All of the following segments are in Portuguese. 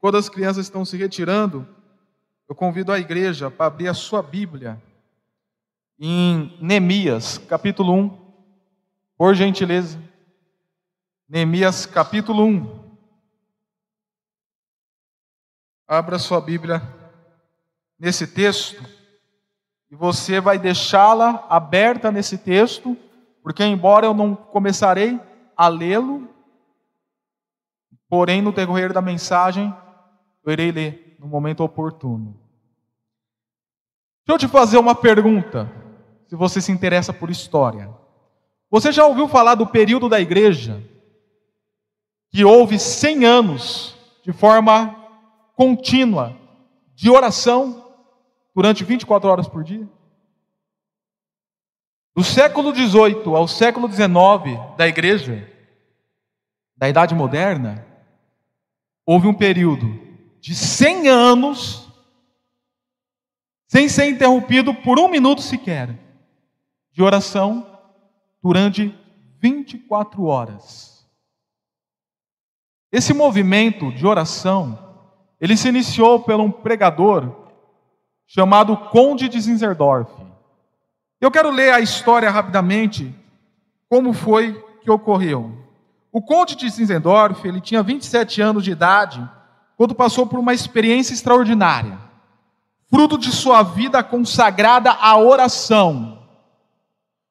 quando as crianças estão se retirando, eu convido a igreja para abrir a sua Bíblia em Neemias, capítulo 1. Por gentileza. Neemias, capítulo 1. Abra sua Bíblia nesse texto e você vai deixá-la aberta nesse texto, porque embora eu não começarei a lê-lo, porém no decorrer da mensagem eu irei ler no momento oportuno. Deixa eu te fazer uma pergunta, se você se interessa por história. Você já ouviu falar do período da igreja que houve 100 anos de forma contínua de oração durante 24 horas por dia? Do século XVIII ao século XIX da igreja, da Idade Moderna, houve um período de 100 anos sem ser interrompido por um minuto sequer de oração durante 24 horas. Esse movimento de oração ele se iniciou por um pregador chamado Conde de Zinzerdorf. Eu quero ler a história rapidamente, como foi que ocorreu. O Conde de Zinzendorf, ele tinha 27 anos de idade, quando passou por uma experiência extraordinária, fruto de sua vida consagrada à oração.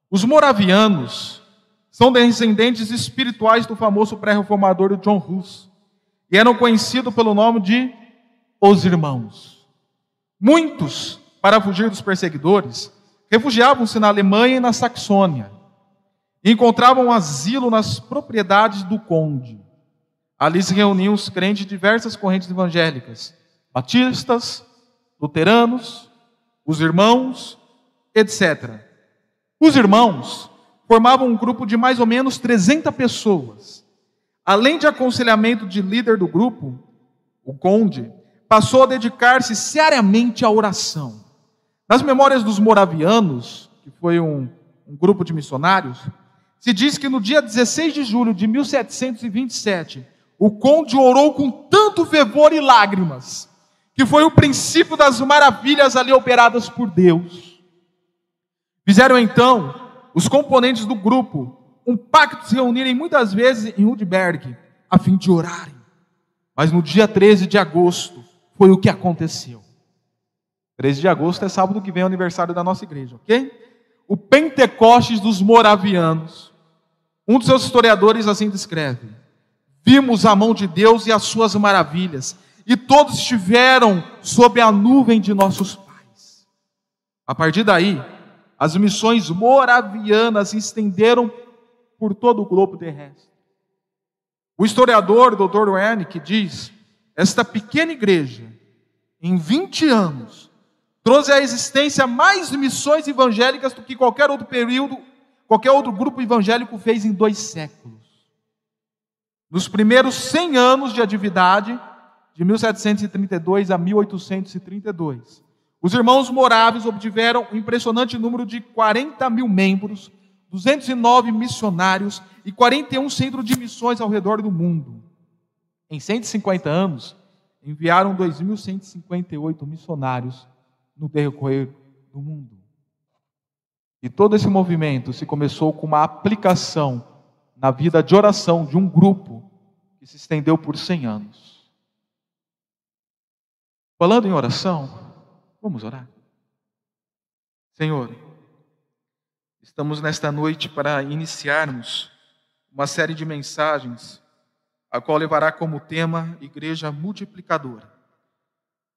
Os moravianos são descendentes espirituais do famoso pré-reformador John Hus e eram conhecidos pelo nome de os irmãos. Muitos, para fugir dos perseguidores, refugiavam-se na Alemanha e na Saxônia e encontravam asilo nas propriedades do conde. Ali se reuniam os crentes de diversas correntes evangélicas, batistas, luteranos, os irmãos, etc. Os irmãos formavam um grupo de mais ou menos 300 pessoas Além de aconselhamento de líder do grupo, o conde passou a dedicar-se seriamente à oração. Nas memórias dos moravianos, que foi um, um grupo de missionários, se diz que no dia 16 de julho de 1727, o conde orou com tanto fervor e lágrimas, que foi o princípio das maravilhas ali operadas por Deus. Fizeram então os componentes do grupo um pacto de se reunirem muitas vezes em Rudberg, a fim de orarem. Mas no dia 13 de agosto foi o que aconteceu. 13 de agosto é sábado que vem, é o aniversário da nossa igreja, ok? O Pentecostes dos Moravianos. Um dos seus historiadores assim descreve: Vimos a mão de Deus e as suas maravilhas, e todos estiveram sob a nuvem de nossos pais. A partir daí, as missões moravianas se estenderam por todo o globo terrestre. O historiador Dr. Wernick diz: esta pequena igreja, em 20 anos, trouxe à existência mais missões evangélicas do que qualquer outro período, qualquer outro grupo evangélico fez em dois séculos. Nos primeiros 100 anos de atividade, de 1732 a 1832, os irmãos moráveis obtiveram um impressionante número de 40 mil membros 209 missionários e 41 centros de missões ao redor do mundo. Em 150 anos, enviaram 2.158 missionários no decorrer do mundo. E todo esse movimento se começou com uma aplicação na vida de oração de um grupo que se estendeu por 100 anos. Falando em oração, vamos orar. Senhor, Estamos nesta noite para iniciarmos uma série de mensagens, a qual levará como tema Igreja Multiplicadora.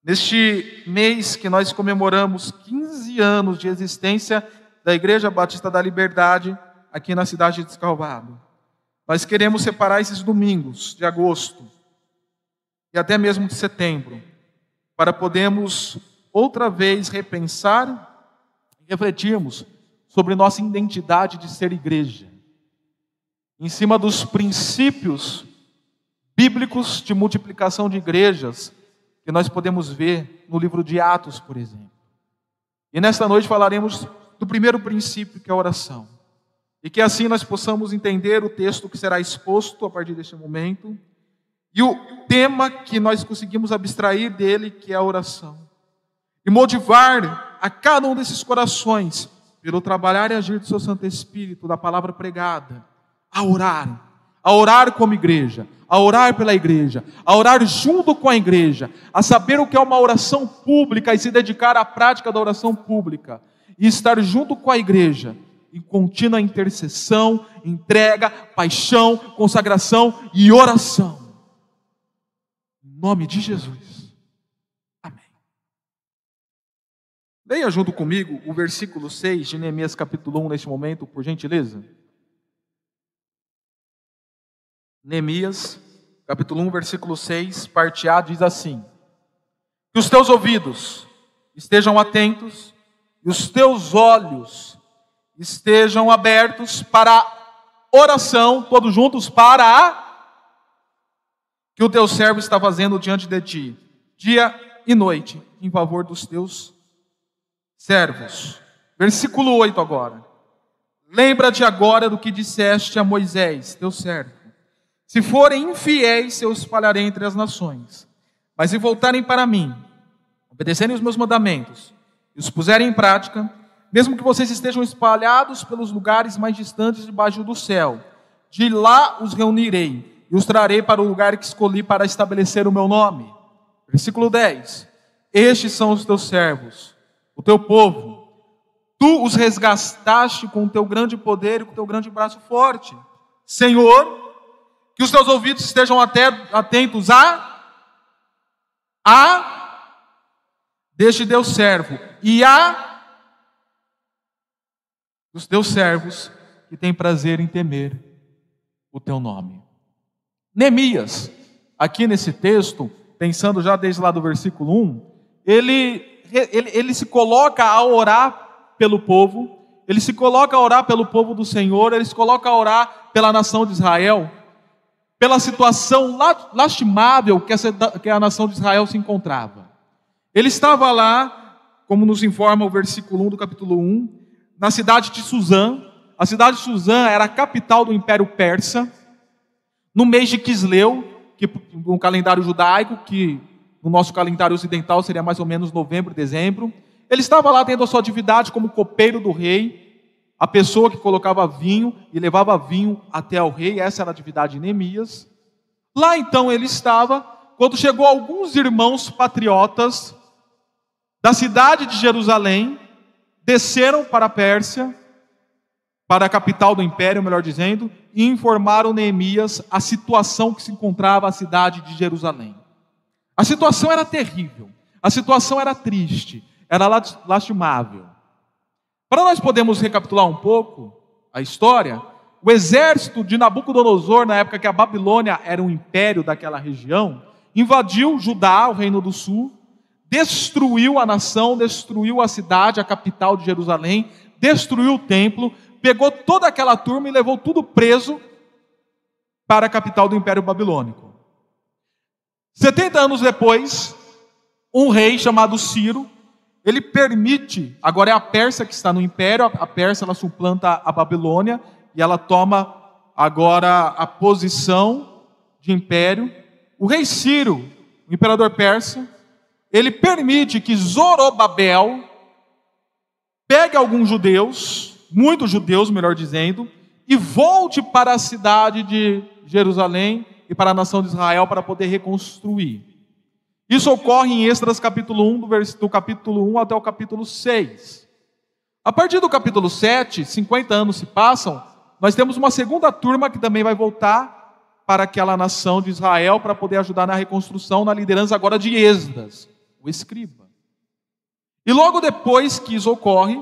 Neste mês que nós comemoramos 15 anos de existência da Igreja Batista da Liberdade, aqui na cidade de Escalvado, nós queremos separar esses domingos de agosto e até mesmo de setembro, para podermos outra vez repensar e refletirmos sobre nossa identidade de ser igreja, em cima dos princípios bíblicos de multiplicação de igrejas que nós podemos ver no livro de Atos, por exemplo. E nesta noite falaremos do primeiro princípio, que é a oração. E que assim nós possamos entender o texto que será exposto a partir deste momento E o tema que nós conseguimos abstrair dele, que é a oração. E motivar a cada um desses corações, pelo trabalhar e agir do seu Santo Espírito, da palavra pregada, a orar, a orar como igreja, a orar pela igreja, a orar junto com a igreja, a saber o que é uma oração pública e se dedicar à prática da oração pública, e estar junto com a igreja em contínua intercessão, entrega, paixão, consagração e oração. Em nome de Jesus. Amém. Leia junto comigo o versículo 6 de Neemias capítulo 1 neste momento, por gentileza. Neemias, capítulo 1, versículo 6, parte A, diz assim: Que os teus ouvidos estejam atentos e os teus olhos estejam abertos para oração, todos juntos, para a que o teu servo está fazendo diante de ti, dia e noite, em favor dos teus servos. Versículo 8 agora. Lembra-te agora do que disseste a Moisés, teu servo se forem infiéis, eu espalharei entre as nações. Mas se voltarem para mim, obedecerem os meus mandamentos e os puserem em prática, mesmo que vocês estejam espalhados pelos lugares mais distantes debaixo do céu, de lá os reunirei e os trarei para o lugar que escolhi para estabelecer o meu nome. Versículo 10: Estes são os teus servos, o teu povo. Tu os resgataste com o teu grande poder e com o teu grande braço forte. Senhor, que os teus ouvidos estejam atentos a a deste Deus servo e a dos teus servos que têm prazer em temer o teu nome. Neemias, aqui nesse texto, pensando já desde lá do versículo 1, ele, ele, ele se coloca a orar pelo povo, ele se coloca a orar pelo povo do Senhor, ele se coloca a orar pela nação de Israel, pela situação lastimável que, essa, que a nação de Israel se encontrava. Ele estava lá, como nos informa o versículo 1 do capítulo 1, na cidade de Suzã. A cidade de Suzã era a capital do Império Persa, no mês de Quisleu, que no calendário judaico, que no nosso calendário ocidental seria mais ou menos novembro, dezembro. Ele estava lá tendo a sua atividade como copeiro do rei, a pessoa que colocava vinho e levava vinho até ao rei, essa era a atividade de Neemias. Lá então ele estava, quando chegou alguns irmãos patriotas da cidade de Jerusalém, desceram para a Pérsia, para a capital do império, melhor dizendo, e informaram Neemias a situação que se encontrava a cidade de Jerusalém. A situação era terrível, a situação era triste, era lastimável. Para nós podermos recapitular um pouco a história, o exército de Nabucodonosor, na época que a Babilônia era um império daquela região, invadiu Judá, o reino do sul, destruiu a nação, destruiu a cidade, a capital de Jerusalém, destruiu o templo, pegou toda aquela turma e levou tudo preso para a capital do Império Babilônico. 70 anos depois, um rei chamado Ciro ele permite, agora é a Pérsia que está no império, a Pérsia ela suplanta a Babilônia e ela toma agora a posição de império. O rei Ciro, o imperador persa, ele permite que Zorobabel pegue alguns judeus, muitos judeus, melhor dizendo, e volte para a cidade de Jerusalém e para a nação de Israel para poder reconstruir. Isso ocorre em Esdras capítulo 1, do, do capítulo 1 até o capítulo 6. A partir do capítulo 7, 50 anos se passam, nós temos uma segunda turma que também vai voltar para aquela nação de Israel para poder ajudar na reconstrução, na liderança agora de Esdras, o escriba. E logo depois que isso ocorre,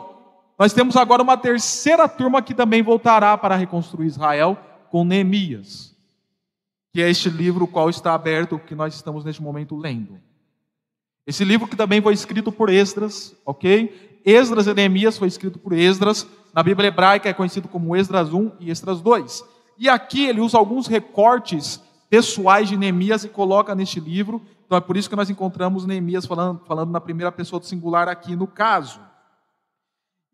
nós temos agora uma terceira turma que também voltará para reconstruir Israel com Neemias que é este livro o qual está aberto, que nós estamos neste momento lendo. Esse livro que também foi escrito por Esdras, ok? Esdras e Neemias foi escrito por Esdras, na Bíblia hebraica é conhecido como Esdras 1 e Esdras 2. E aqui ele usa alguns recortes pessoais de Neemias e coloca neste livro, então é por isso que nós encontramos Neemias falando, falando na primeira pessoa do singular aqui no caso.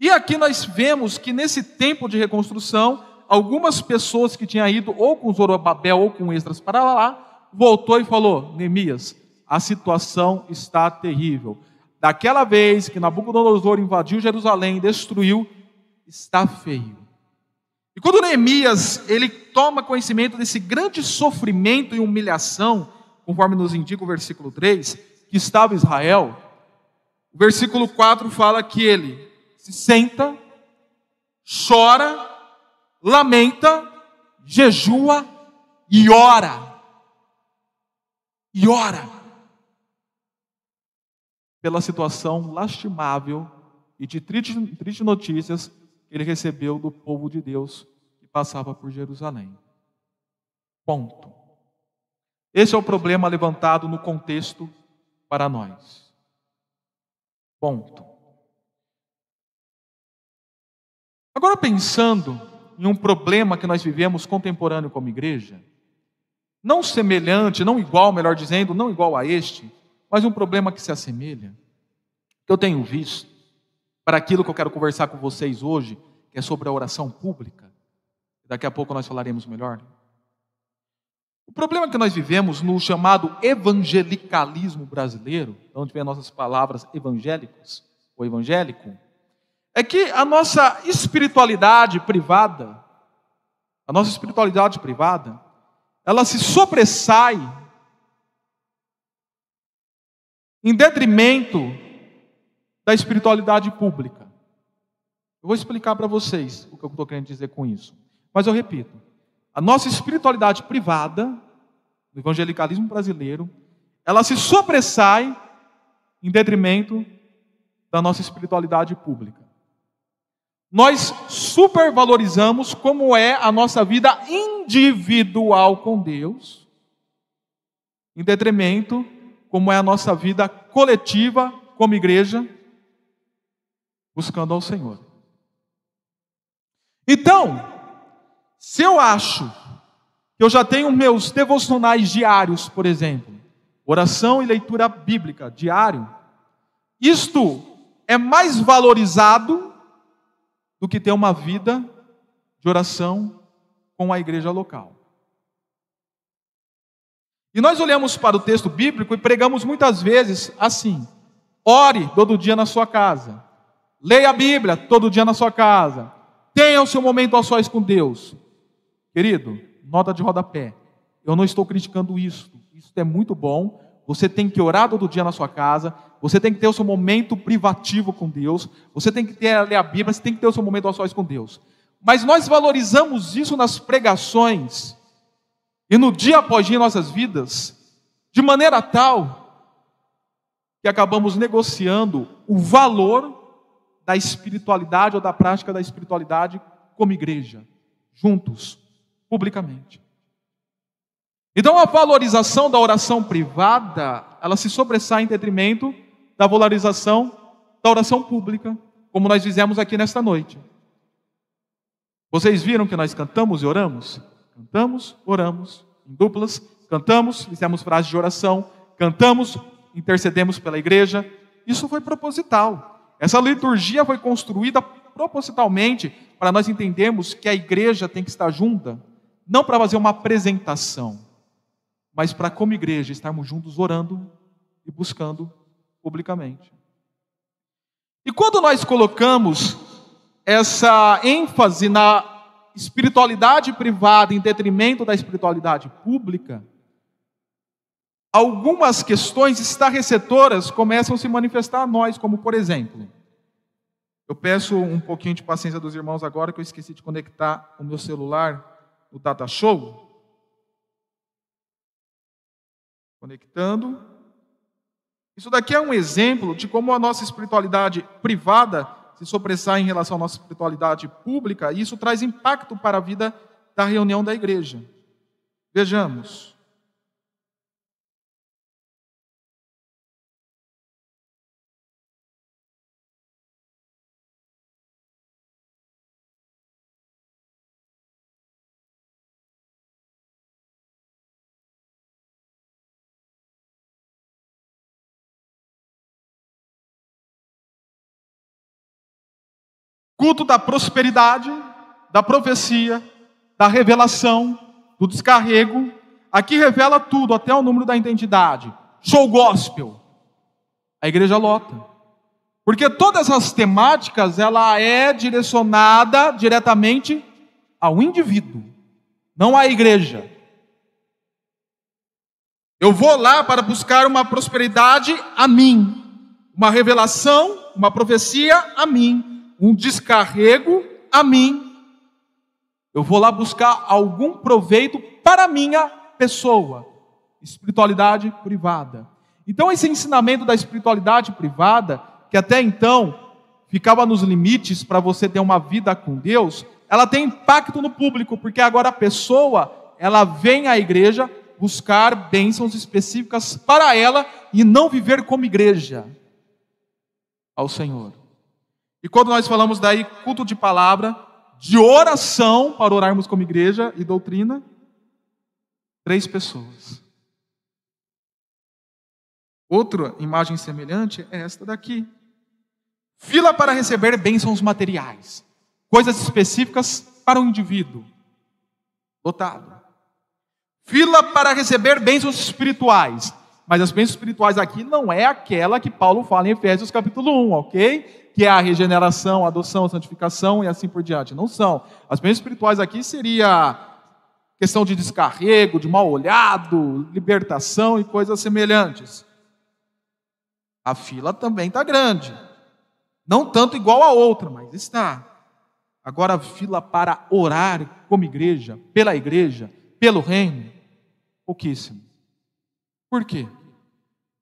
E aqui nós vemos que nesse tempo de reconstrução, algumas pessoas que tinham ido ou com Zorobabel ou com Esdras para lá, voltou e falou: Neemias, a situação está terrível. Daquela vez que Nabucodonosor invadiu Jerusalém e destruiu, está feio. E quando Neemias ele toma conhecimento desse grande sofrimento e humilhação, conforme nos indica o versículo 3, que estava Israel, o versículo 4 fala que ele se senta, chora, lamenta, jejua e ora. E ora. Pela situação lastimável e de triste, triste notícias que ele recebeu do povo de Deus que passava por Jerusalém. Ponto. Esse é o problema levantado no contexto para nós. Ponto. Agora, pensando em um problema que nós vivemos contemporâneo como igreja, não semelhante, não igual, melhor dizendo, não igual a este, mas um problema que se assemelha, que eu tenho visto, para aquilo que eu quero conversar com vocês hoje, que é sobre a oração pública. Daqui a pouco nós falaremos melhor. O problema que nós vivemos no chamado evangelicalismo brasileiro, onde vem as nossas palavras evangélicos ou evangélico, é que a nossa espiritualidade privada, a nossa espiritualidade privada, ela se sobressai em detrimento da espiritualidade pública. Eu vou explicar para vocês o que eu estou querendo dizer com isso. Mas eu repito: a nossa espiritualidade privada, no evangelicalismo brasileiro, ela se sobressai em detrimento da nossa espiritualidade pública. Nós supervalorizamos como é a nossa vida individual com Deus, em detrimento como é a nossa vida coletiva como igreja buscando ao Senhor. Então, se eu acho que eu já tenho meus devocionais diários, por exemplo, oração e leitura bíblica diário, isto é mais valorizado do que ter uma vida de oração com a igreja local. E nós olhamos para o texto bíblico e pregamos muitas vezes assim: ore todo dia na sua casa, Leia a Bíblia todo dia na sua casa. Tenha o seu momento a sós com Deus. Querido, nota de rodapé. Eu não estou criticando isso. Isso é muito bom. Você tem que orar todo dia na sua casa. Você tem que ter o seu momento privativo com Deus. Você tem que ter ler a Bíblia. Você tem que ter o seu momento a sós com Deus. Mas nós valorizamos isso nas pregações e no dia após dia em nossas vidas, de maneira tal que acabamos negociando o valor da espiritualidade ou da prática da espiritualidade como igreja, juntos, publicamente. Então a valorização da oração privada, ela se sobressai em detrimento da valorização da oração pública, como nós fizemos aqui nesta noite. Vocês viram que nós cantamos e oramos? Cantamos, oramos, em duplas, cantamos, fizemos frases de oração, cantamos, intercedemos pela igreja. Isso foi proposital. Essa liturgia foi construída propositalmente para nós entendermos que a igreja tem que estar junta, não para fazer uma apresentação, mas para, como igreja, estarmos juntos orando e buscando publicamente. E quando nós colocamos essa ênfase na espiritualidade privada em detrimento da espiritualidade pública, algumas questões estarrecedoras começam a se manifestar a nós, como por exemplo, eu peço um pouquinho de paciência dos irmãos agora, que eu esqueci de conectar o meu celular no Data Show. Conectando. Isso daqui é um exemplo de como a nossa espiritualidade privada se sobressai em relação à nossa espiritualidade pública, e isso traz impacto para a vida da reunião da igreja. Vejamos. Culto da prosperidade, da profecia, da revelação, do descarrego, aqui revela tudo, até o número da identidade. Show gospel. A igreja lota. Porque todas as temáticas, ela é direcionada diretamente ao indivíduo, não à igreja. Eu vou lá para buscar uma prosperidade a mim, uma revelação, uma profecia a mim, um descarrego a mim. Eu vou lá buscar algum proveito para minha pessoa. Espiritualidade privada. Então, esse ensinamento da espiritualidade privada, que até então ficava nos limites para você ter uma vida com Deus, ela tem impacto no público, porque agora a pessoa, ela vem à igreja buscar bênçãos específicas para ela e não viver como igreja ao Senhor. E quando nós falamos daí culto de palavra, de oração para orarmos como igreja e doutrina, três pessoas. Outra imagem semelhante é esta daqui. Fila para receber bênçãos materiais, coisas específicas para o indivíduo. Lotado. Fila para receber bênçãos espirituais. Mas as bênçãos espirituais aqui não é aquela que Paulo fala em Efésios capítulo 1, ok? Que é a regeneração, a adoção, a santificação e assim por diante. Não são. As bênçãos espirituais aqui seria questão de descarrego, de mal olhado, libertação e coisas semelhantes. A fila também está grande. Não tanto igual a outra, mas está. Agora a fila para orar como igreja, pela igreja, pelo reino, pouquíssimo. Por quê?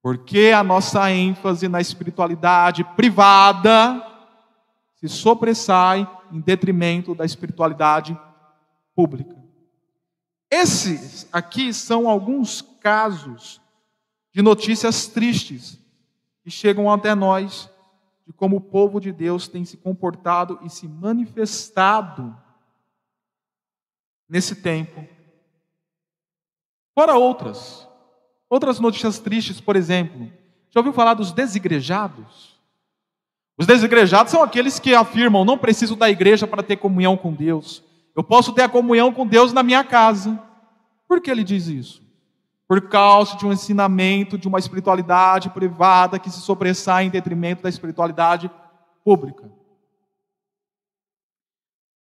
Porque a nossa ênfase na espiritualidade privada se sobressai em detrimento da espiritualidade pública. Esses aqui são alguns casos de notícias tristes que chegam até nós de como o povo de Deus tem se comportado e se manifestado nesse tempo. Fora outras. Outras notícias tristes, por exemplo. Já ouviu falar dos desigrejados? Os desigrejados são aqueles que afirmam: não preciso da igreja para ter comunhão com Deus. Eu posso ter a comunhão com Deus na minha casa. Por que ele diz isso? Por causa de um ensinamento, de uma espiritualidade privada que se sobressai em detrimento da espiritualidade pública.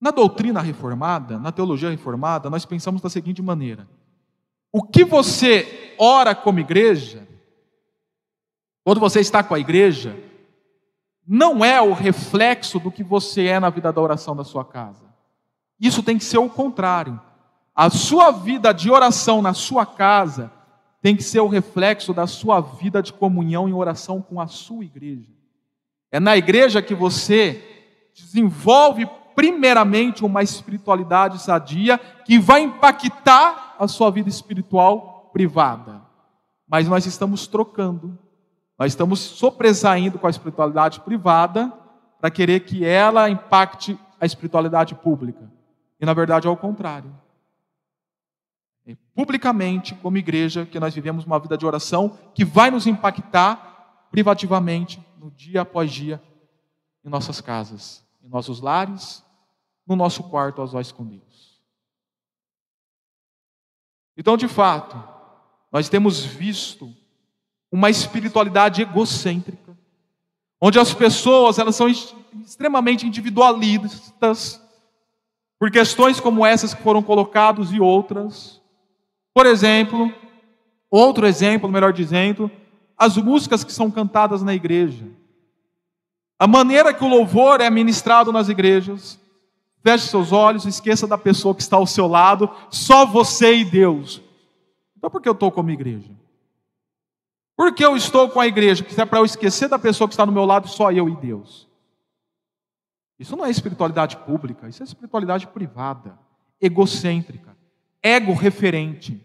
Na doutrina reformada, na teologia reformada, nós pensamos da seguinte maneira: o que você ora como igreja, quando você está com a igreja, não é o reflexo do que você é na vida da oração da sua casa. Isso tem que ser o contrário. A sua vida de oração na sua casa tem que ser o reflexo da sua vida de comunhão e oração com a sua igreja. É na igreja que você desenvolve primeiramente uma espiritualidade sadia que vai impactar a sua vida espiritual privada. Mas nós estamos trocando, nós estamos sobressaindo com a espiritualidade privada para querer que ela impacte a espiritualidade pública. E na verdade é o contrário. É publicamente, como igreja, que nós vivemos uma vida de oração que vai nos impactar privativamente, no dia após dia, em nossas casas, em nossos lares, no nosso quarto, aos olhos com Deus. Então, de fato, nós temos visto uma espiritualidade egocêntrica, onde as pessoas elas são extremamente individualistas por questões como essas que foram colocadas e outras. Por exemplo, outro exemplo, melhor dizendo, as músicas que são cantadas na igreja. A maneira que o louvor é ministrado nas igrejas. Feche seus olhos, esqueça da pessoa que está ao seu lado, só você e Deus. Então por que eu estou como igreja? Por que eu estou com a igreja? Que é para eu esquecer da pessoa que está no meu lado, só eu e Deus. Isso não é espiritualidade pública, isso é espiritualidade privada, egocêntrica ego referente.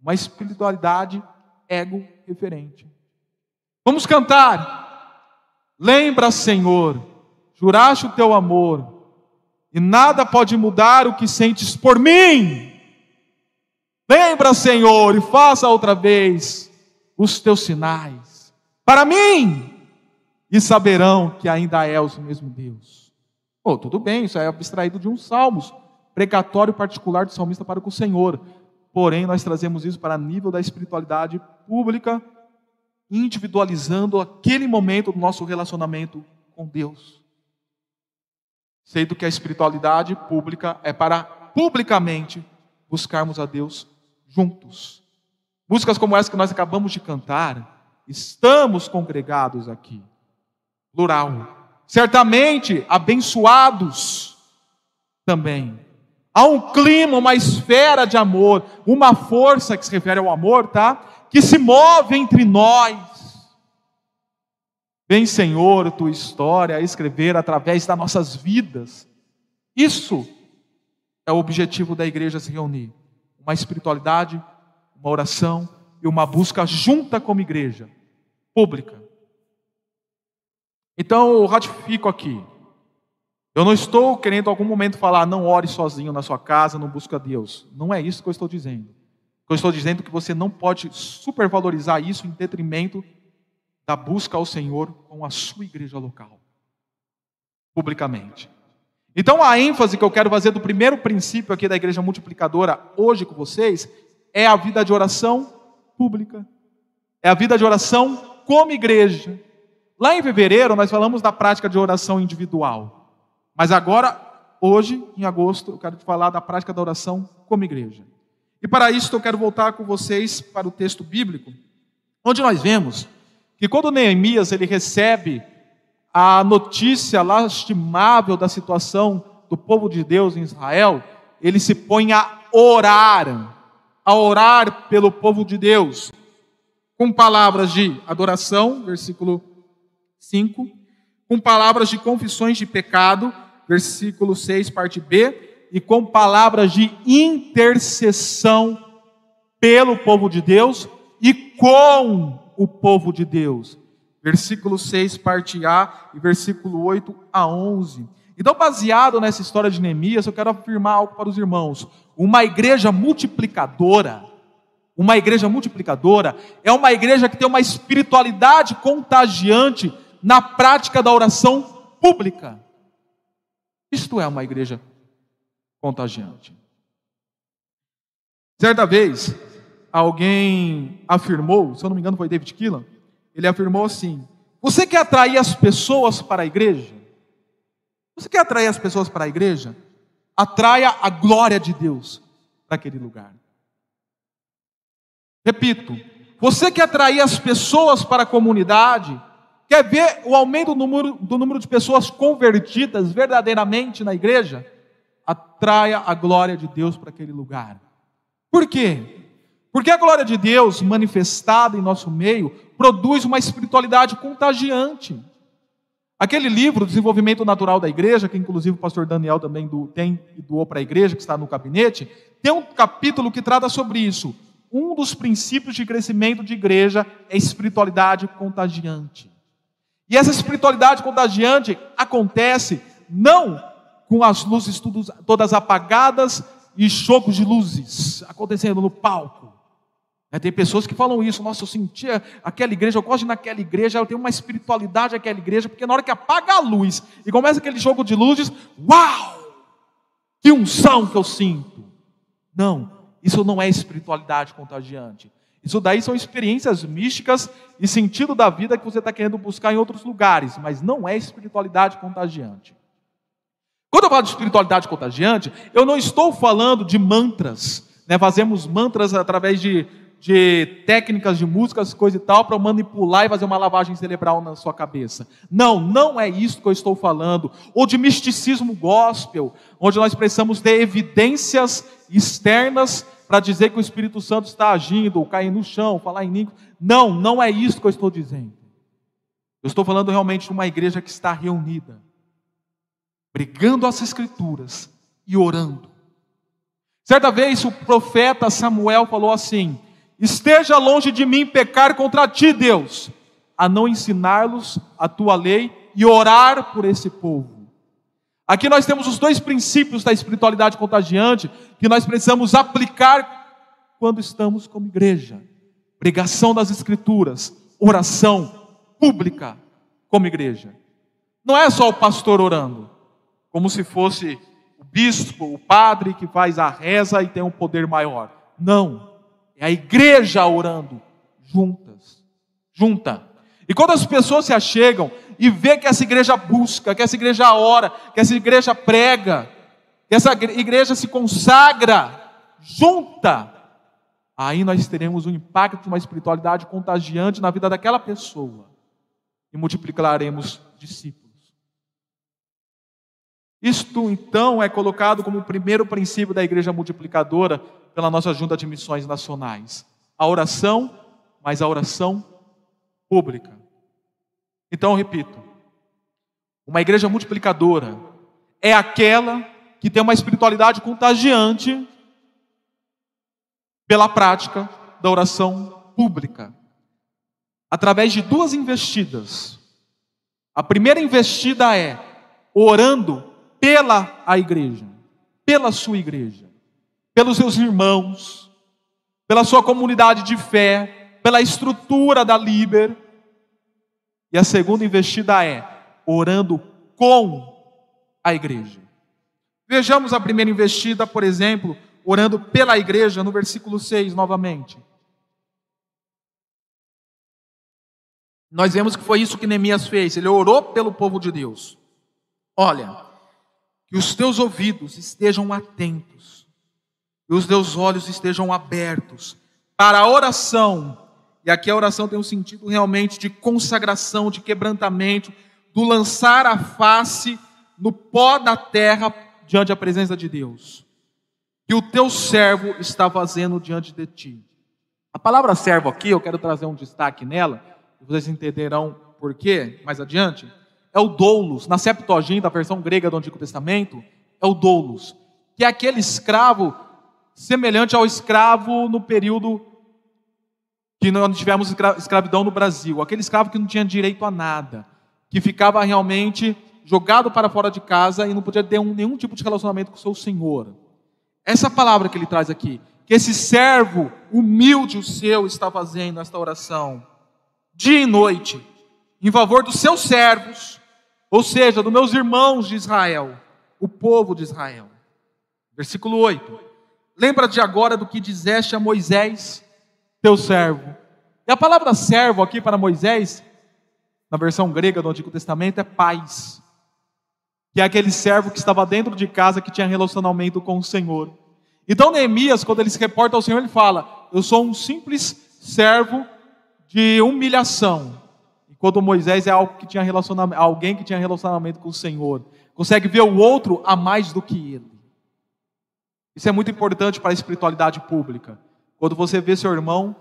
Uma espiritualidade ego referente. Vamos cantar. Lembra, Senhor, juraste o teu amor, e nada pode mudar o que sentes por mim. Lembra, Senhor, e faça outra vez os teus sinais para mim, e saberão que ainda é o mesmo Deus. Oh, tudo bem, isso é abstraído de uns salmos precatório particular do salmista para com o Senhor. porém nós trazemos isso para nível da espiritualidade pública, individualizando aquele momento do nosso relacionamento com Deus. Sendo que a espiritualidade pública é para publicamente buscarmos a Deus juntos. Músicas como essa que nós acabamos de cantar, estamos congregados aqui. Plural. Certamente abençoados também. Há um clima, uma esfera de amor, uma força que se refere ao amor, tá? Que se move entre nós. Vem, Senhor, tua história a escrever através das nossas vidas. Isso é o objetivo da igreja se reunir. Uma espiritualidade, uma oração e uma busca junta como igreja, pública. Então eu ratifico aqui. Eu não estou querendo em algum momento falar, não ore sozinho na sua casa, não busca Deus. Não é isso que eu estou dizendo. Eu estou dizendo que você não pode supervalorizar isso em detrimento da busca ao Senhor com a sua igreja local, publicamente. Então a ênfase que eu quero fazer do primeiro princípio aqui da igreja multiplicadora hoje com vocês é a vida de oração pública. É a vida de oração como igreja. Lá em fevereiro nós falamos da prática de oração individual. Mas agora, hoje, em agosto, eu quero te falar da prática da oração como igreja. E para isso eu quero voltar com vocês para o texto bíblico, onde nós vemos que quando Neemias ele recebe a notícia lastimável da situação do povo de Deus em Israel, ele se põe a orar, a orar pelo povo de Deus, com palavras de adoração, versículo 5, com palavras de confissões de pecado, versículo 6, parte B, e com palavras de intercessão pelo povo de Deus e com o povo de Deus. Versículo 6, parte A, e versículo 8 a 11. Então, baseado nessa história de Neemias, eu quero afirmar algo para os irmãos. Uma igreja multiplicadora, uma igreja multiplicadora, é uma igreja que tem uma espiritualidade contagiante na prática da oração pública. Isto é uma igreja contagiante. Certa vez, alguém afirmou, se eu não me engano foi David Keelan, ele afirmou assim: Você quer atrair as pessoas para a igreja? Você quer atrair as pessoas para a igreja? Atraia a glória de Deus para aquele lugar. Repito, você quer atrair as pessoas para a comunidade? Quer ver o aumento do número, do número de pessoas convertidas verdadeiramente na igreja? Atraia a glória de Deus para aquele lugar. Por quê? Porque a glória de Deus manifestada em nosso meio produz uma espiritualidade contagiante. Aquele livro, Desenvolvimento Natural da Igreja, que inclusive o pastor Daniel também tem e doou para a igreja, que está no gabinete, tem um capítulo que trata sobre isso. Um dos princípios de crescimento de igreja é espiritualidade contagiante. E essa espiritualidade contagiante acontece não com as luzes todas apagadas e chocos de luzes acontecendo no palco. É, tem pessoas que falam isso, nossa, eu sentia aquela igreja, eu gosto de ir naquela igreja, eu tenho uma espiritualidade naquela igreja, porque na hora que apaga a luz e começa aquele jogo de luzes, uau! Que unção que eu sinto. Não, isso não é espiritualidade contagiante. Isso daí são experiências místicas e sentido da vida que você está querendo buscar em outros lugares, mas não é espiritualidade contagiante. Quando eu falo de espiritualidade contagiante, eu não estou falando de mantras, né? fazemos mantras através de, de técnicas de músicas, coisa e tal, para manipular e fazer uma lavagem cerebral na sua cabeça. Não, não é isso que eu estou falando. Ou de misticismo gospel, onde nós precisamos ter evidências externas para dizer que o Espírito Santo está agindo, ou cair no chão, falar em línguas. Não, não é isso que eu estou dizendo. Eu estou falando realmente de uma igreja que está reunida, brigando as Escrituras e orando. Certa vez o profeta Samuel falou assim: Esteja longe de mim pecar contra ti, Deus, a não ensinar-los a tua lei e orar por esse povo. Aqui nós temos os dois princípios da espiritualidade contagiante que nós precisamos aplicar quando estamos como igreja: pregação das Escrituras, oração pública como igreja. Não é só o pastor orando, como se fosse o bispo, o padre que faz a reza e tem um poder maior. Não. É a igreja orando juntas. Junta. E quando as pessoas se achegam e vê que essa igreja busca, que essa igreja ora, que essa igreja prega, que essa igreja se consagra, junta, aí nós teremos um impacto de uma espiritualidade contagiante na vida daquela pessoa e multiplicaremos discípulos. Isto então é colocado como o primeiro princípio da igreja multiplicadora pela nossa junta de missões nacionais. A oração, mas a oração pública. Então, eu repito, uma igreja multiplicadora é aquela que tem uma espiritualidade contagiante pela prática da oração pública, através de duas investidas. A primeira investida é orando pela a igreja, pela sua igreja, pelos seus irmãos, pela sua comunidade de fé, pela estrutura da Liber. E a segunda investida é orando com a igreja. Vejamos a primeira investida, por exemplo, orando pela igreja, no versículo 6 novamente. Nós vemos que foi isso que Neemias fez, ele orou pelo povo de Deus. Olha, que os teus ouvidos estejam atentos, e os teus olhos estejam abertos para a oração. E aqui a oração tem um sentido realmente de consagração, de quebrantamento, do lançar a face no pó da terra diante da presença de Deus. Que o teu servo está fazendo diante de ti. A palavra servo aqui, eu quero trazer um destaque nela, vocês entenderão por quê mais adiante é o doulos. Na Septuaginta, a versão grega do Antigo Testamento, é o doulos, que é aquele escravo semelhante ao escravo no período que nós tivemos escravidão no Brasil, aquele escravo que não tinha direito a nada, que ficava realmente jogado para fora de casa e não podia ter um, nenhum tipo de relacionamento com o seu senhor. Essa palavra que ele traz aqui, que esse servo humilde o seu está fazendo esta oração, dia e noite, em favor dos seus servos, ou seja, dos meus irmãos de Israel, o povo de Israel. Versículo 8: Lembra de agora do que dizeste a Moisés, teu servo. E a palavra servo aqui para Moisés, na versão grega do Antigo Testamento, é paz. Que é aquele servo que estava dentro de casa que tinha relacionamento com o Senhor. Então Neemias, quando ele se reporta ao Senhor, ele fala: Eu sou um simples servo de humilhação. Quando Moisés é algo que tinha relacionamento, alguém que tinha relacionamento com o Senhor, consegue ver o outro a mais do que ele. Isso é muito importante para a espiritualidade pública. Quando você vê seu irmão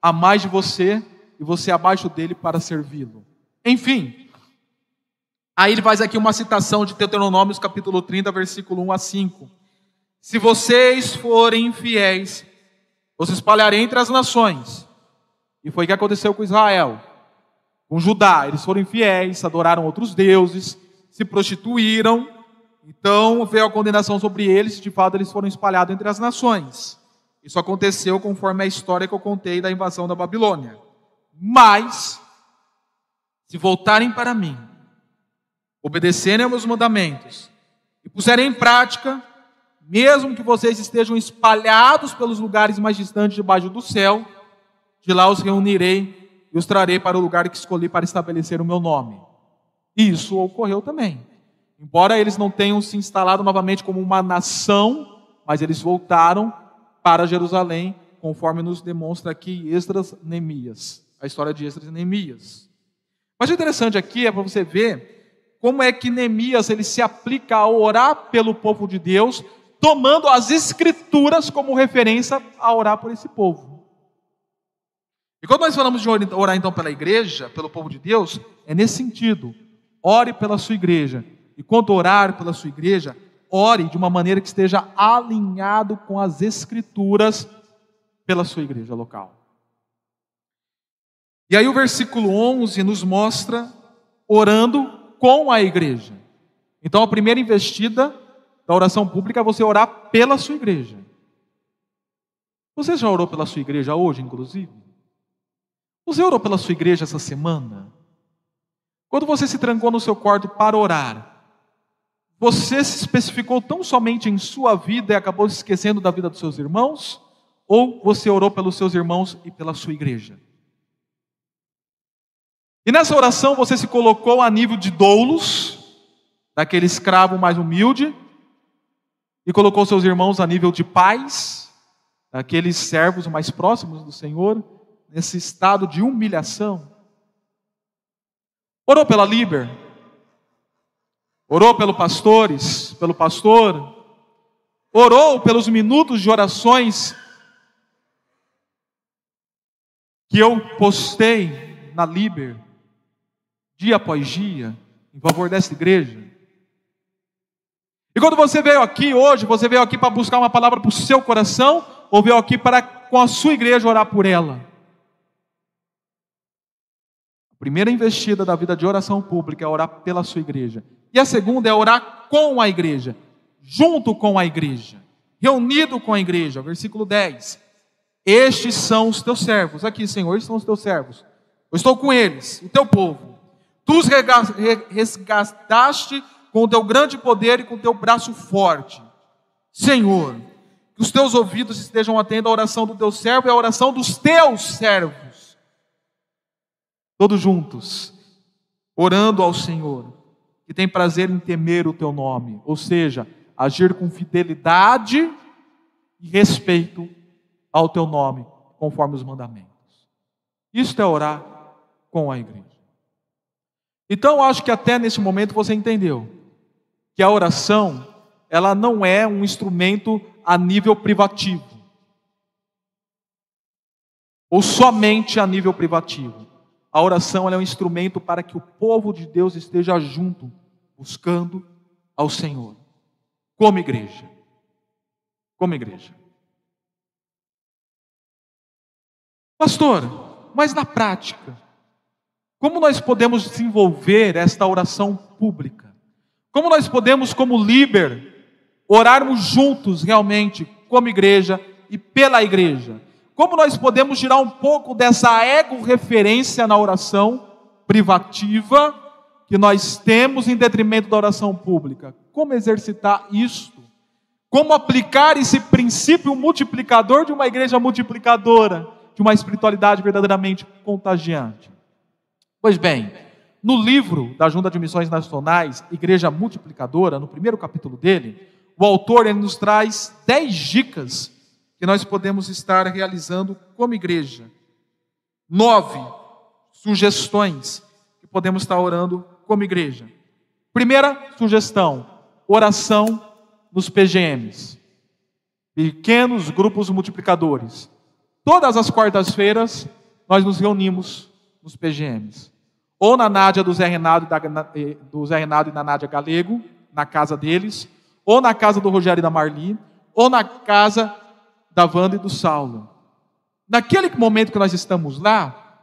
a mais de você e você abaixo dele para servi-lo. Enfim, aí ele faz aqui uma citação de Deuteronômios capítulo 30, versículo 1 a 5. Se vocês forem infiéis, os espalharei entre as nações. E foi o que aconteceu com Israel com Judá. Eles foram infiéis, adoraram outros deuses, se prostituíram. Então veio a condenação sobre eles, e de fato eles foram espalhados entre as nações. Isso aconteceu conforme a história que eu contei da invasão da Babilônia. Mas, se voltarem para mim, obedecerem aos meus mandamentos e puserem em prática, mesmo que vocês estejam espalhados pelos lugares mais distantes debaixo do céu, de lá os reunirei e os trarei para o lugar que escolhi para estabelecer o meu nome. Isso ocorreu também. Embora eles não tenham se instalado novamente como uma nação, mas eles voltaram para Jerusalém, conforme nos demonstra aqui Esdras Neemias, a história de Esdras Neemias. Mas o interessante aqui é para você ver como é que Neemias ele se aplica a orar pelo povo de Deus, tomando as escrituras como referência a orar por esse povo. E quando nós falamos de orar então pela igreja, pelo povo de Deus, é nesse sentido. Ore pela sua igreja. E quando orar pela sua igreja, ore de uma maneira que esteja alinhado com as escrituras pela sua igreja local. E aí o versículo 11 nos mostra orando com a igreja. Então a primeira investida da oração pública é você orar pela sua igreja. Você já orou pela sua igreja hoje, inclusive? Você orou pela sua igreja essa semana? Quando você se trancou no seu quarto para orar, você se especificou tão somente em sua vida e acabou se esquecendo da vida dos seus irmãos? ou você orou pelos seus irmãos e pela sua igreja? E nessa oração você se colocou a nível de doulos, daquele escravo mais humilde, e colocou seus irmãos a nível de pais, daqueles servos mais próximos do Senhor, nesse estado de humilhação. Orou pela Liber, orou pelos pastores, pelo pastor, orou pelos minutos de orações que eu postei na Liber, dia após dia, em favor dessa igreja. E quando você veio aqui hoje, você veio aqui para buscar uma palavra para o seu coração, ou veio aqui para com a sua igreja orar por ela? A primeira investida da vida de oração pública é orar pela sua igreja. E a segunda é orar com a igreja, junto com a igreja, reunido com a igreja. Versículo 10. Estes são os teus servos. Aqui, Senhor, estes são os teus servos. Eu estou com eles, o teu povo. Tu os resgataste com o teu grande poder e com o teu braço forte. Senhor, que os teus ouvidos estejam atentos à oração do teu servo e à oração dos teus servos. Todos juntos, orando ao Senhor, que tem prazer em temer o teu nome, ou seja, agir com fidelidade e respeito ao teu nome, conforme os mandamentos. Isto é orar com a igreja. Então, acho que até nesse momento você entendeu que a oração, ela não é um instrumento a nível privativo. Ou somente a nível privativo. A oração é um instrumento para que o povo de Deus esteja junto, buscando ao Senhor, como igreja. Como igreja. Pastor, mas na prática, como nós podemos desenvolver esta oração pública? Como nós podemos, como líder, orarmos juntos realmente, como igreja e pela igreja? Como nós podemos tirar um pouco dessa ego-referência na oração privativa que nós temos em detrimento da oração pública? Como exercitar isto? Como aplicar esse princípio multiplicador de uma igreja multiplicadora? de uma espiritualidade verdadeiramente contagiante. Pois bem, no livro da Junta de Missões Nacionais, Igreja Multiplicadora, no primeiro capítulo dele, o autor nos traz dez dicas que nós podemos estar realizando como igreja. Nove sugestões que podemos estar orando como igreja. Primeira sugestão: oração nos PGMs pequenos grupos multiplicadores. Todas as quartas-feiras nós nos reunimos nos PGMs. Ou na Nádia do Zé Renato, do Zé Renato e da Nádia Galego, na casa deles, ou na casa do Rogério e da Marli, ou na casa da Wanda e do Saulo. Naquele momento que nós estamos lá,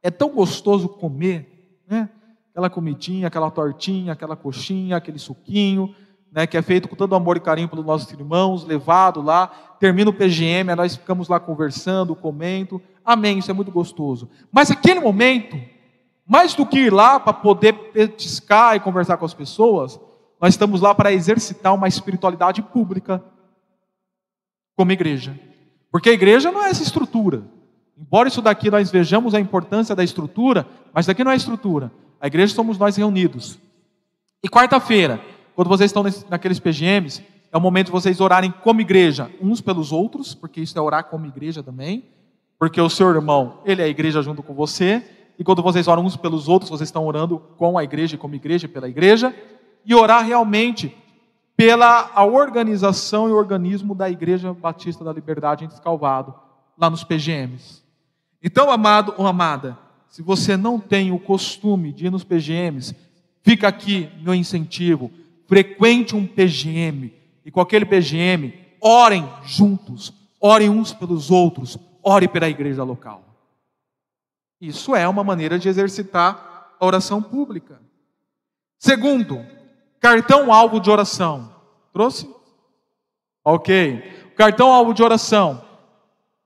é tão gostoso comer, né? Aquela comidinha, aquela tortinha, aquela coxinha, aquele suquinho, né, que é feito com todo amor e carinho pelos nossos irmãos, levado lá, termina o PGM, nós ficamos lá conversando, comendo, amém, isso é muito gostoso. Mas aquele momento, mais do que ir lá para poder petiscar e conversar com as pessoas, nós estamos lá para exercitar uma espiritualidade pública como igreja. Porque a igreja não é essa estrutura. Embora isso daqui nós vejamos a importância da estrutura, mas daqui não é estrutura. A igreja somos nós reunidos. E quarta-feira, quando vocês estão naqueles PGMs, é o momento de vocês orarem como igreja, uns pelos outros, porque isso é orar como igreja também, porque o seu irmão, ele é a igreja junto com você, e quando vocês oram uns pelos outros, vocês estão orando com a igreja, como igreja, pela igreja, e orar realmente pela a organização e organismo da Igreja Batista da Liberdade em Descalvado, lá nos PGMs. Então, amado ou amada, se você não tem o costume de ir nos PGMs, fica aqui meu incentivo frequente um PGM, e com aquele PGM, orem juntos, orem uns pelos outros, ore pela igreja local. Isso é uma maneira de exercitar a oração pública. Segundo, cartão-alvo de oração. Trouxe? Ok. Cartão-alvo de oração.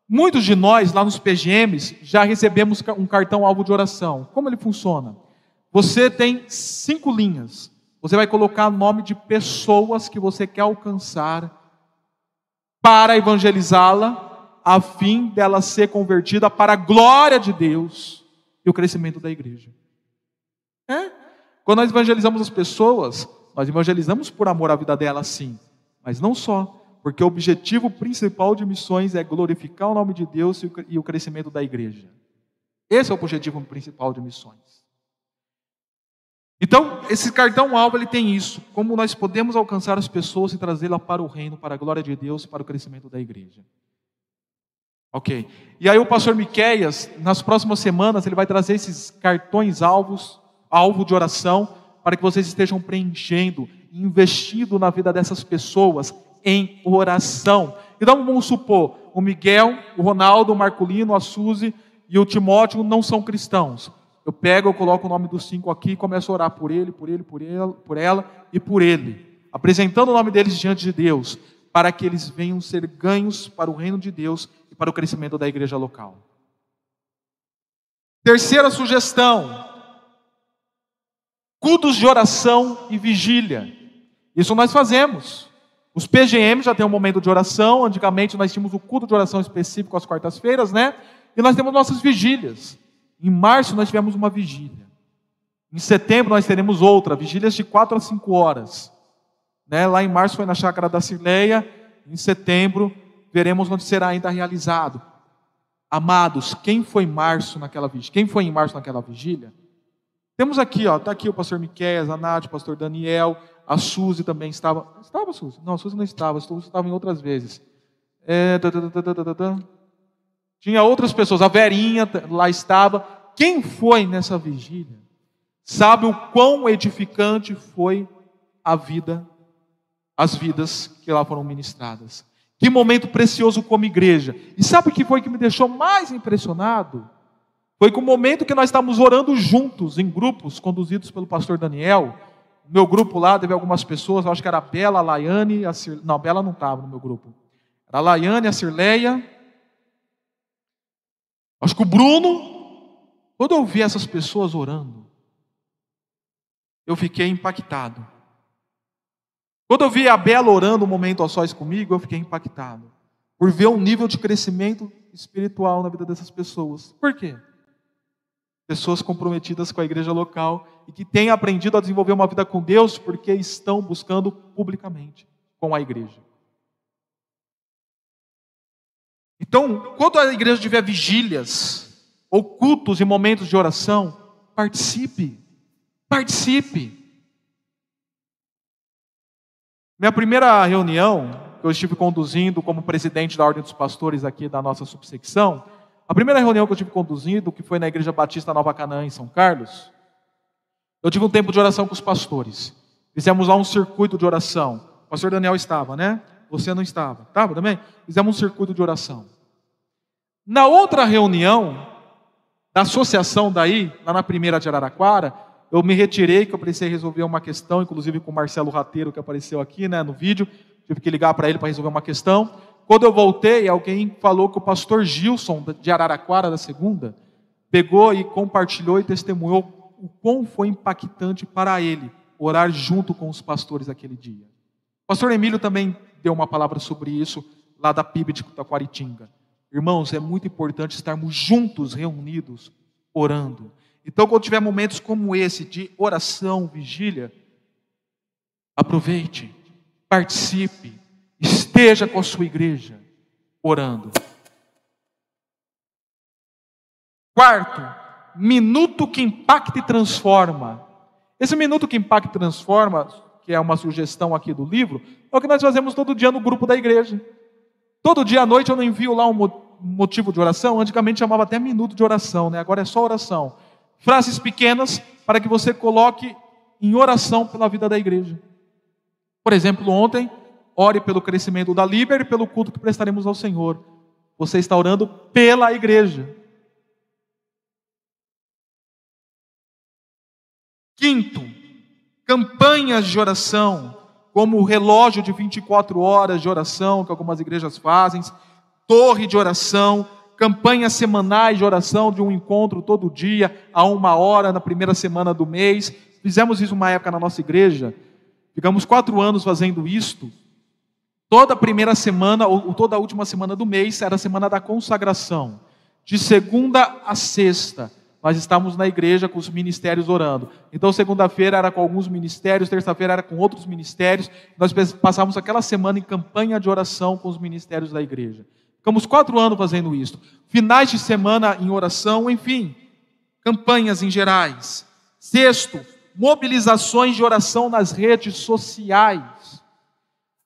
Muitos de nós, lá nos PGMs, já recebemos um cartão-alvo de oração. Como ele funciona? Você tem cinco linhas. Você vai colocar nome de pessoas que você quer alcançar para evangelizá-la a fim dela ser convertida para a glória de Deus e o crescimento da igreja. É? Quando nós evangelizamos as pessoas, nós evangelizamos por amor à vida delas, sim, mas não só, porque o objetivo principal de missões é glorificar o nome de Deus e o crescimento da igreja. Esse é o objetivo principal de missões. Então, esse cartão alvo ele tem isso, como nós podemos alcançar as pessoas e trazê-las para o reino, para a glória de Deus, para o crescimento da igreja. Ok. E aí o pastor Miqueias, nas próximas semanas, ele vai trazer esses cartões alvos, alvo de oração, para que vocês estejam preenchendo, investindo na vida dessas pessoas em oração. Então vamos supor, o Miguel, o Ronaldo, o Marculino, a Suzy e o Timóteo não são cristãos. Eu pego, eu coloco o nome dos cinco aqui e começo a orar por ele, por ele, por ela, por ela e por ele, apresentando o nome deles diante de Deus, para que eles venham ser ganhos para o reino de Deus e para o crescimento da igreja local. Terceira sugestão: cultos de oração e vigília. Isso nós fazemos. Os PGM já tem um momento de oração. Antigamente nós tínhamos o culto de oração específico às quartas-feiras, né? E nós temos nossas vigílias. Em março nós tivemos uma vigília. Em setembro nós teremos outra, vigílias de quatro a cinco horas. Né? Lá em março foi na chácara da Cileia, em setembro veremos onde será ainda realizado. Amados, quem foi março naquela vigília? Quem foi em março naquela vigília? Temos aqui, ó, está aqui o pastor Miquel, a Nath, o pastor Daniel, a Suzy também estava. Estava, Suzy? Não, a Suzy não estava, a Suzy estava em outras vezes. É, tinha outras pessoas, a Verinha lá estava. Quem foi nessa vigília sabe o quão edificante foi a vida, as vidas que lá foram ministradas. Que momento precioso como igreja. E sabe o que foi que me deixou mais impressionado? Foi com o momento que nós estávamos orando juntos, em grupos, conduzidos pelo pastor Daniel. Meu grupo lá teve algumas pessoas, acho que era a Bela, a Laiane, a Cir... não, a Bela não estava no meu grupo. Era a Laiane, a Cirleia, Acho que o Bruno, quando eu vi essas pessoas orando, eu fiquei impactado. Quando eu vi a Bela orando um momento a sós comigo, eu fiquei impactado. Por ver o nível de crescimento espiritual na vida dessas pessoas. Por quê? Pessoas comprometidas com a igreja local e que têm aprendido a desenvolver uma vida com Deus porque estão buscando publicamente com a igreja. Então, quando a igreja tiver vigílias, ou cultos e momentos de oração, participe. Participe. Minha primeira reunião, que eu estive conduzindo como presidente da Ordem dos Pastores aqui da nossa subsecção, a primeira reunião que eu estive conduzindo, que foi na Igreja Batista Nova Canaã, em São Carlos, eu tive um tempo de oração com os pastores. Fizemos lá um circuito de oração. O pastor Daniel estava, né? Você não estava. Estava também? Fizemos um circuito de oração. Na outra reunião, da associação daí, lá na primeira de Araraquara, eu me retirei, que eu precisei resolver uma questão, inclusive com o Marcelo Rateiro, que apareceu aqui né, no vídeo. Tive que ligar para ele para resolver uma questão. Quando eu voltei, alguém falou que o pastor Gilson, de Araraquara, da segunda, pegou e compartilhou e testemunhou o quão foi impactante para ele orar junto com os pastores aquele dia. O pastor Emílio também deu uma palavra sobre isso lá da PIB de Taquaritinga. Irmãos, é muito importante estarmos juntos, reunidos, orando. Então, quando tiver momentos como esse de oração, vigília, aproveite, participe, esteja com a sua igreja orando. Quarto, minuto que impacta e transforma. Esse minuto que impacta e transforma que é uma sugestão aqui do livro, é o que nós fazemos todo dia no grupo da igreja. Todo dia à noite eu não envio lá um motivo de oração, antigamente chamava até minuto de oração, né? agora é só oração. Frases pequenas para que você coloque em oração pela vida da igreja. Por exemplo, ontem, ore pelo crescimento da Liber e pelo culto que prestaremos ao Senhor. Você está orando pela igreja. Quinto, campanhas de oração, como o relógio de 24 horas de oração que algumas igrejas fazem, torre de oração, campanhas semanais de oração de um encontro todo dia, a uma hora na primeira semana do mês. Fizemos isso uma época na nossa igreja, ficamos quatro anos fazendo isto, Toda primeira semana, ou toda a última semana do mês, era a semana da consagração. De segunda a sexta, nós estávamos na igreja com os ministérios orando. Então, segunda-feira era com alguns ministérios, terça-feira era com outros ministérios. Nós passávamos aquela semana em campanha de oração com os ministérios da igreja. Ficamos quatro anos fazendo isso. Finais de semana em oração, enfim, campanhas em gerais. Sexto, mobilizações de oração nas redes sociais.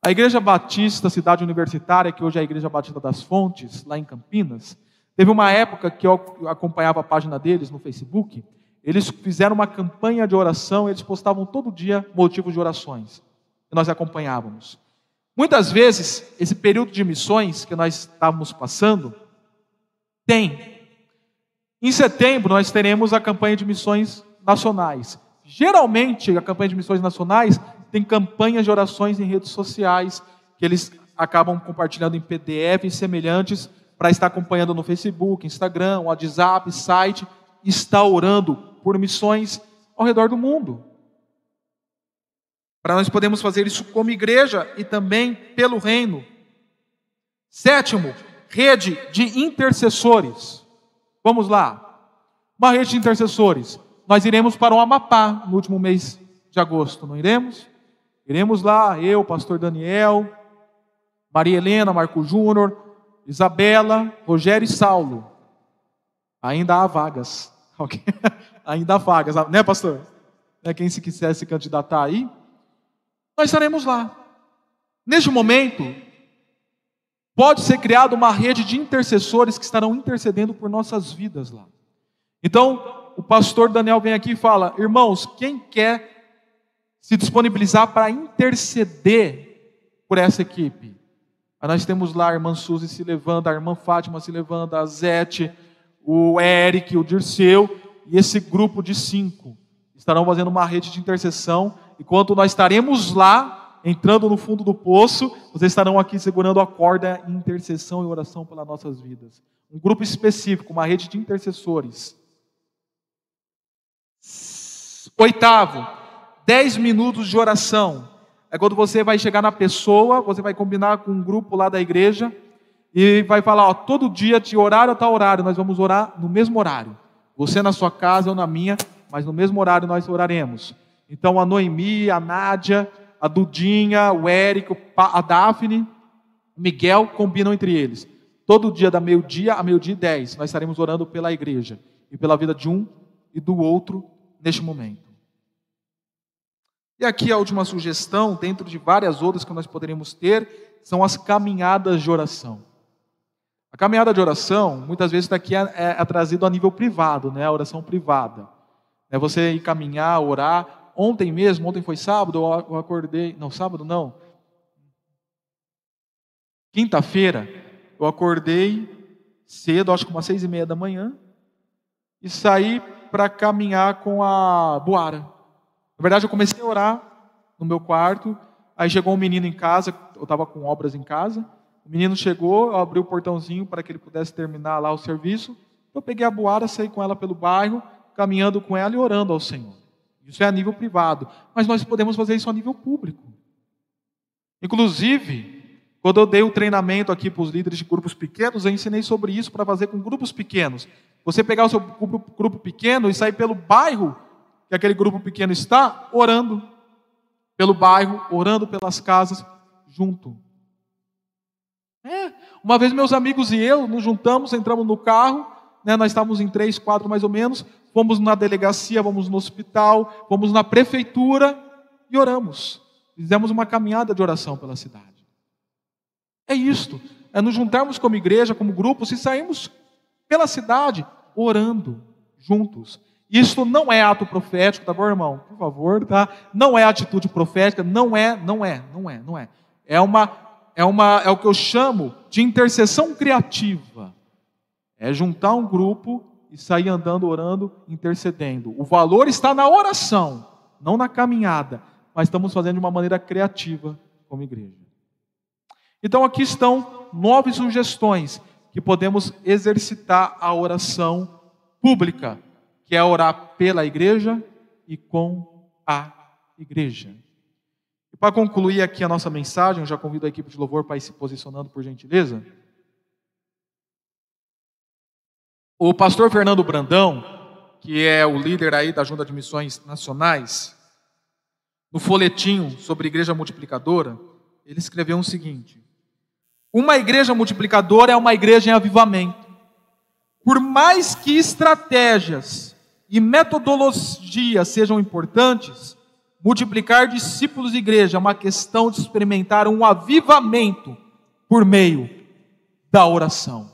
A Igreja Batista Cidade Universitária, que hoje é a Igreja Batista das Fontes, lá em Campinas, Teve uma época que eu acompanhava a página deles no Facebook, eles fizeram uma campanha de oração, eles postavam todo dia motivos de orações, e nós acompanhávamos. Muitas vezes, esse período de missões que nós estávamos passando, tem. Em setembro, nós teremos a campanha de missões nacionais. Geralmente, a campanha de missões nacionais tem campanhas de orações em redes sociais, que eles acabam compartilhando em PDF e semelhantes para estar acompanhando no Facebook, Instagram, WhatsApp, site, está orando por missões ao redor do mundo. Para nós podemos fazer isso como igreja e também pelo reino. Sétimo, rede de intercessores. Vamos lá. Uma rede de intercessores. Nós iremos para o Amapá no último mês de agosto, não iremos? Iremos lá, eu, pastor Daniel, Maria Helena, Marco Júnior, Isabela, Rogério e Saulo. Ainda há vagas. Ainda há vagas, né, pastor? Né, quem se quiser se candidatar aí, nós estaremos lá. Neste momento, pode ser criada uma rede de intercessores que estarão intercedendo por nossas vidas lá. Então, o pastor Daniel vem aqui e fala: irmãos, quem quer se disponibilizar para interceder por essa equipe? Aí nós temos lá a irmã Suzy se levando, a irmã Fátima se levando, a Zete, o Eric, o Dirceu, e esse grupo de cinco estarão fazendo uma rede de intercessão. Enquanto nós estaremos lá, entrando no fundo do poço, vocês estarão aqui segurando a corda em intercessão e oração pelas nossas vidas. Um grupo específico, uma rede de intercessores. Oitavo, dez minutos de oração. É quando você vai chegar na pessoa, você vai combinar com um grupo lá da igreja e vai falar, ó, todo dia de horário a tal horário, nós vamos orar no mesmo horário. Você na sua casa ou na minha, mas no mesmo horário nós oraremos. Então a Noemi, a Nádia, a Dudinha, o Érico, a Daphne, o Miguel combinam entre eles. Todo dia da meio-dia a meio-dia e dez, nós estaremos orando pela igreja e pela vida de um e do outro neste momento. E aqui a última sugestão, dentro de várias outras que nós poderíamos ter, são as caminhadas de oração. A caminhada de oração, muitas vezes daqui é, é, é trazido a nível privado, né? a oração privada. É você ir caminhar, orar. Ontem mesmo, ontem foi sábado, eu acordei. Não, sábado não. Quinta-feira, eu acordei cedo, acho que umas seis e meia da manhã, e saí para caminhar com a Boara. Na verdade, eu comecei a orar no meu quarto. Aí chegou um menino em casa, eu estava com obras em casa. O menino chegou, eu abri o portãozinho para que ele pudesse terminar lá o serviço. Eu peguei a boara, saí com ela pelo bairro, caminhando com ela e orando ao Senhor. Isso é a nível privado. Mas nós podemos fazer isso a nível público. Inclusive, quando eu dei o treinamento aqui para os líderes de grupos pequenos, eu ensinei sobre isso para fazer com grupos pequenos. Você pegar o seu grupo, grupo pequeno e sair pelo bairro que aquele grupo pequeno está orando pelo bairro, orando pelas casas, junto. É. Uma vez meus amigos e eu nos juntamos, entramos no carro, né, nós estávamos em três, quatro mais ou menos, fomos na delegacia, fomos no hospital, fomos na prefeitura e oramos. Fizemos uma caminhada de oração pela cidade. É isto, é nos juntarmos como igreja, como grupo, se sairmos pela cidade orando juntos. Isso não é ato profético, tá bom, irmão? Por favor, tá? Não é atitude profética, não é, não é, não é, não é. É uma é uma é o que eu chamo de intercessão criativa. É juntar um grupo e sair andando, orando, intercedendo. O valor está na oração, não na caminhada, mas estamos fazendo de uma maneira criativa como igreja. Então aqui estão nove sugestões que podemos exercitar a oração pública que é orar pela igreja e com a igreja. para concluir aqui a nossa mensagem, eu já convido a equipe de louvor para ir se posicionando, por gentileza. O pastor Fernando Brandão, que é o líder aí da Junta de Missões Nacionais, no folhetinho sobre igreja multiplicadora, ele escreveu o seguinte: Uma igreja multiplicadora é uma igreja em avivamento. Por mais que estratégias e metodologias sejam importantes, multiplicar discípulos de igreja é uma questão de experimentar um avivamento por meio da oração.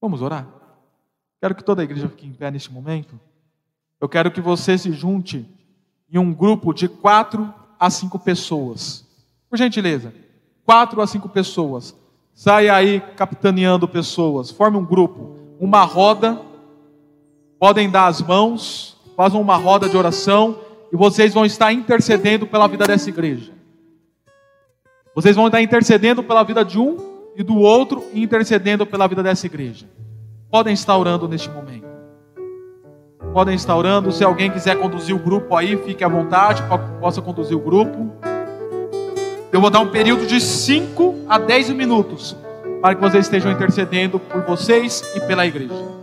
Vamos orar? Quero que toda a igreja fique em pé neste momento. Eu quero que você se junte em um grupo de quatro a cinco pessoas. Por gentileza, quatro a cinco pessoas. Saia aí capitaneando pessoas. Forme um grupo, uma roda. Podem dar as mãos, façam uma roda de oração e vocês vão estar intercedendo pela vida dessa igreja. Vocês vão estar intercedendo pela vida de um e do outro e intercedendo pela vida dessa igreja. Podem estar orando neste momento. Podem estar orando. Se alguém quiser conduzir o grupo aí, fique à vontade, possa conduzir o grupo. Eu vou dar um período de 5 a 10 minutos para que vocês estejam intercedendo por vocês e pela igreja.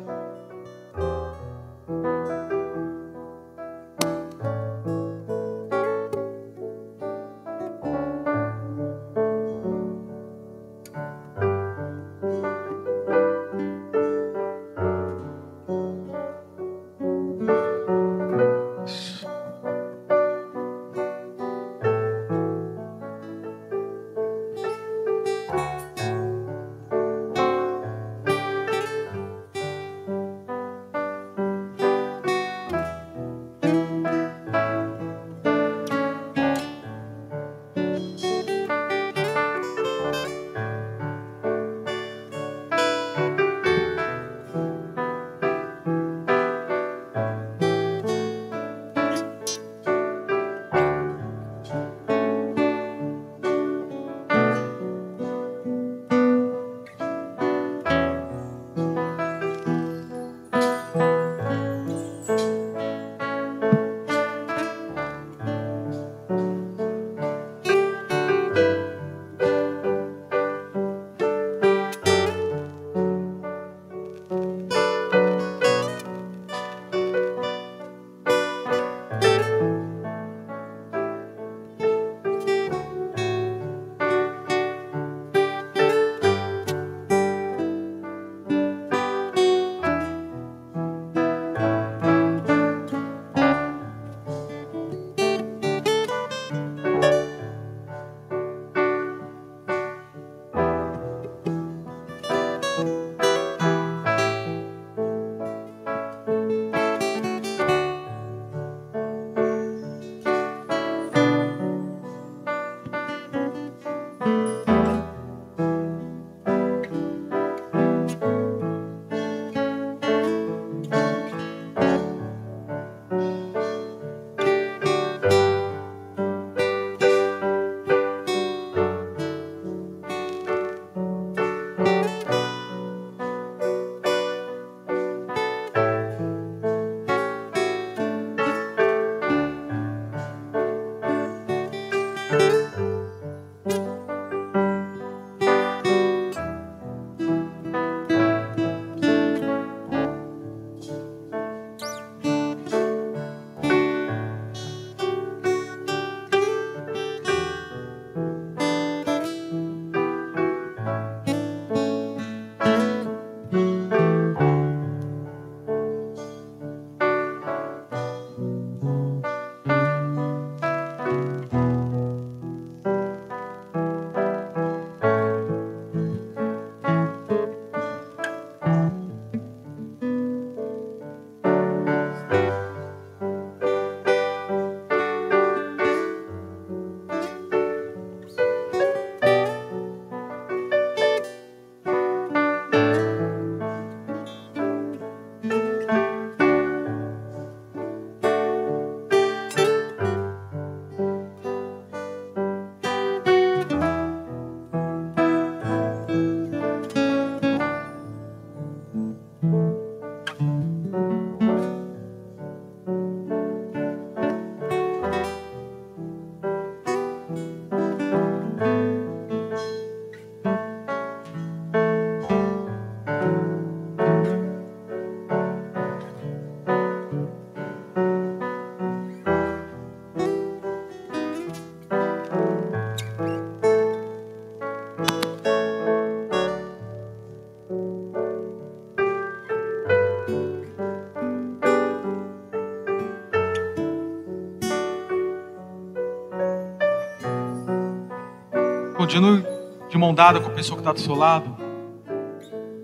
Continue de mão dada com a pessoa que está do seu lado.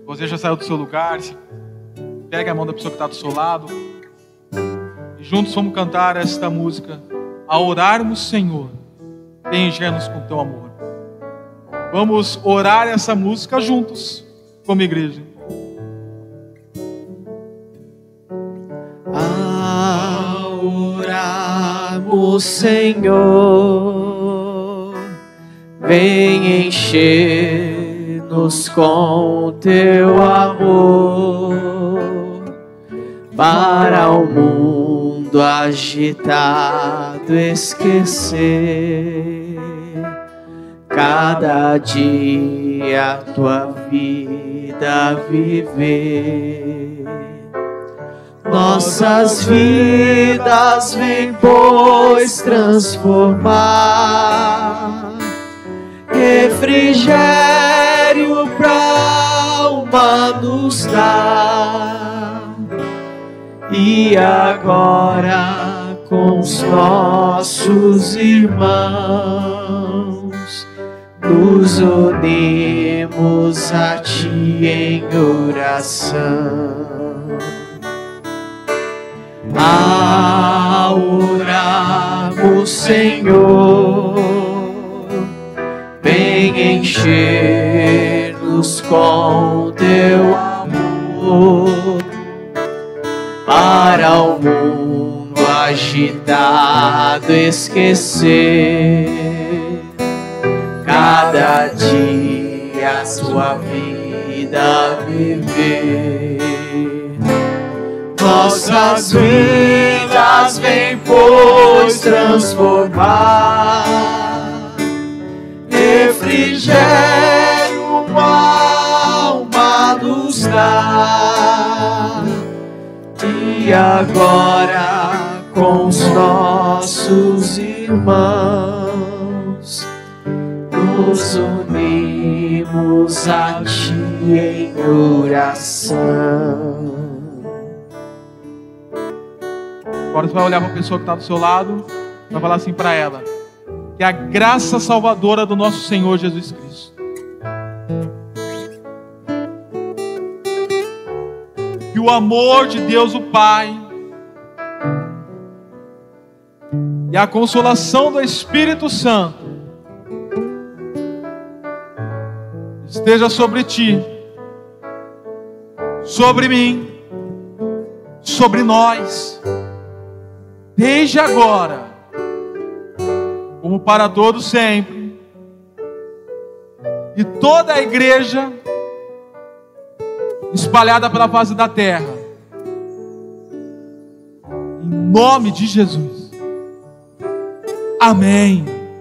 Você já saiu do seu lugar, pega a mão da pessoa que está do seu lado. E juntos vamos cantar esta música. A orarmos, Senhor, encher-nos com teu amor. Vamos orar essa música juntos, como igreja. A orarmos, Senhor, vem encher-nos com teu amor para o mundo agitado esquecer cada dia a tua vida viver. Nossas vidas vem, pois, transformar refrigério pra alma nos dar. E agora com os nossos irmãos nos unimos a Ti em oração. A orarmos, Senhor, encher-nos com Teu amor para o mundo agitado esquecer cada dia a sua vida viver. Nossas vidas vem, pois, transformar refrigério, alma nos dá. E agora com os nossos irmãos nos unimos a Ti em oração. Agora você vai olhar para a pessoa que está do seu lado, vai falar assim para ela: que a graça salvadora do nosso Senhor Jesus Cristo, que o amor de Deus o Pai e a consolação do Espírito Santo esteja sobre ti, sobre mim, sobre nós, desde agora, como para todos sempre, e toda a igreja espalhada pela face da terra, em nome de Jesus. Amém.